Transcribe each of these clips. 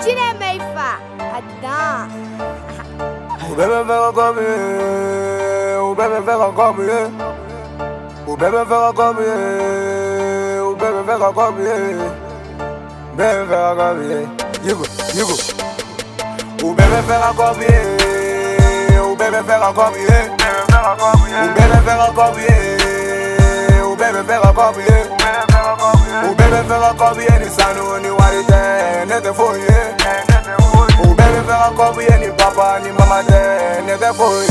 Tire Maïfa, adan. O fait encore mieux, o fait encore mieux. O fait encore mieux, o encore mieux. Bébé fait encore mieux. Yigo, yigo. O fait encore mieux, o fait encore mieux. O fait encore mieux, o fait encore mieux. O bébé fait encore mieux, ni sanu ni warite, nete foye. O bébé fait encore mieux, ni papa ni mama te, nete foye.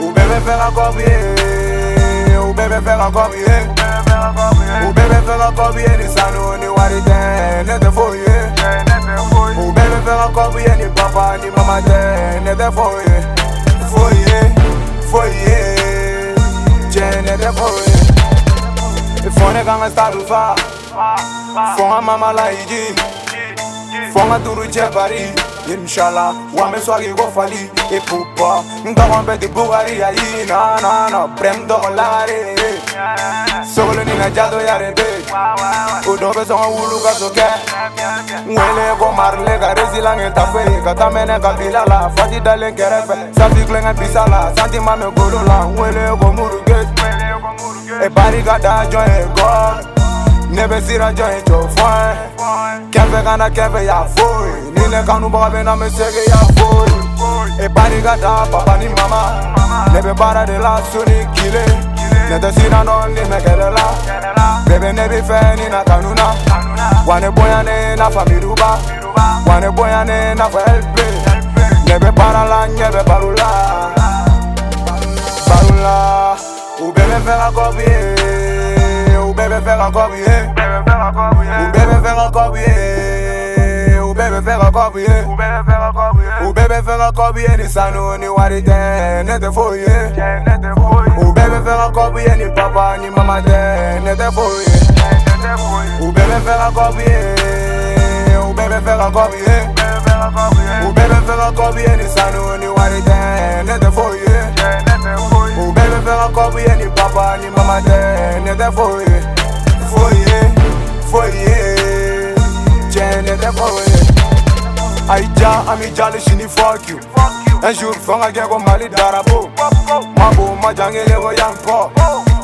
O bébé fait encore mieux, o bébé fait encore mieux. O bébé fait encore mieux, ni sanu ni warite, nete foye. O bébé fait encore mieux, ni papa ni mama te, nete foye. Foye, foye, je nete foye. Fone kanga stadu fa, fonga mama la iji, fonga turu jebari. Inshallah, wame swagi go fali e pupa. Ndogon beti bugari ya yi na na na prem dogon lagare. Sogolo ni na jado yare be. Udo be songa wulu ka soke. Mwele ko marle ka resi lange tafe. Kata mene ka bilala, fati dalen kerefe. Santi klenga bisala, santi mame golo la. Mwele ko muruget. E bari ka da join god. Nebe sira join to fine. Kɛfɛ kana kɛfɛ ya foyi ni ne kanubaga bɛ na mɛ ya foyi e bari ka taa papa ni mama. Ne bɛ baara de la so ni kile ne tɛ sira dɔn ni la bɛbɛ ne bi ni na kanu na wa ne na famiruba wa ne bonya ne na fɔ lb ne bɛ la ɲɛ bɛ baro la baro la u bɛɛ bɛ fɛ ka kɔbi ye u bɛɛ bɛ fɛ ka kɔbi ye u bɛɛ bɛ fɛ ka kɔbi ye u bɛɛ bɛ fɛ ka kɔbi ye u bɛɛ bɛ fɛ ka kɔbi ye ni sanu ni wari tɛ ne tɛ foyi ye u bɛɛ bɛ fɛ ka kɔbi ye ni papa ni mama tɛ ne tɛ foyi ye u bɛɛ bɛ fɛ ka kɔbi ye u bɛɛ bɛ fɛ ka kɔbi ye u bɛɛ bɛ fɛ ka kɔbi ni sanu ni wari tɛ ne tɛ foyi ye u bɛɛ bɛ fɛ ka kɔbi ye ni papa ni mama tɛ ne tɛ foyi ye foyi ye foyi ye tiɲɛ ne tɛ foyi ye Aïdja, Amidja, chini fuck you Un jour, fanga kɛ ko Mali darabo Mabo, ma jangele ko yanko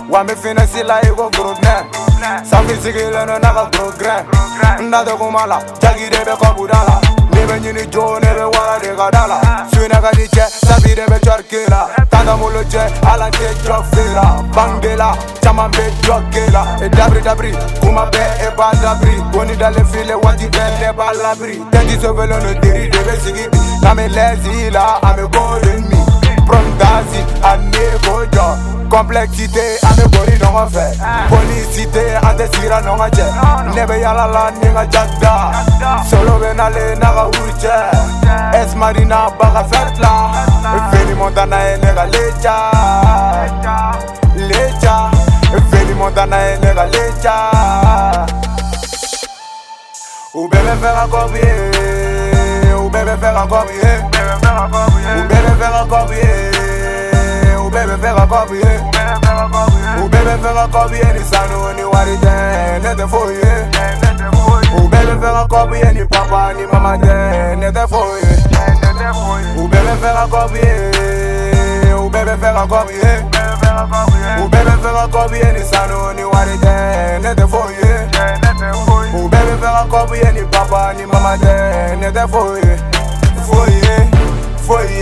Wa me finesse la i ko gros man. Sanfi sigilen no naga gros grain Nda de kuma la, jagi de be kɔbu da la Ne bɛ ɲini jo, ne bɛ wara de ka da la Suina ka di cɛ, sabi de bɛ cɔrike la Tanda molo cɛ, ala tɛ jɔ fera Bange la, caman bɛ jɔ ke E eh, dabri dabri, kuma bɛɛ e eh, b'a dabri Boni dalen file waati bɛɛ ne b'a labri Tɛnti sofelen no deri de bɛ sigi bi. N'an bɛ lɛsi la, an golden mi. From Dazi, a ne ko jɔ Complexité, an bɛ boli ɲɔgɔn fɛ Policité, an tɛ sira ɲɔgɔn cɛ Ne bɛ yala la ni n ka jagda Solo bɛ nale n'a ka wuru cɛ Esmarina baga fɛt la Feli Montana ye ne ka leja Leja Feli Montana ye ne ka leja U bɛɛ bɛ fɛ ka kɔbi ye U bɛɛ bɛ fɛ ka kɔbi ye U bɛɛ bɛ fɛ ka kɔbi ye U bɛɛ bɛ fɛ ka kɔbi ye U bɛɛ bɛ fɛ ka kɔbi ye ni sanu ni wari tɛ ne tɛ foyi ye U bɛɛ bɛ fɛ ka kɔbi ye ni papa ni mama tɛ ne tɛ foyi ye U bɛɛ bɛ fɛ ka kɔbi ye eh. U bɛɛ bɛ fɛ ka kɔbi ye eh. U bɛɛ bɛ fɛ ka kɔbi ye eh, ni sanu ni wari tɛ ne tɛ foyi ye U bɛɛ bɛ fɛ ka kɔbi ye ni papa ni mama tɛ ne tɛ foyi ye foyi ye foyi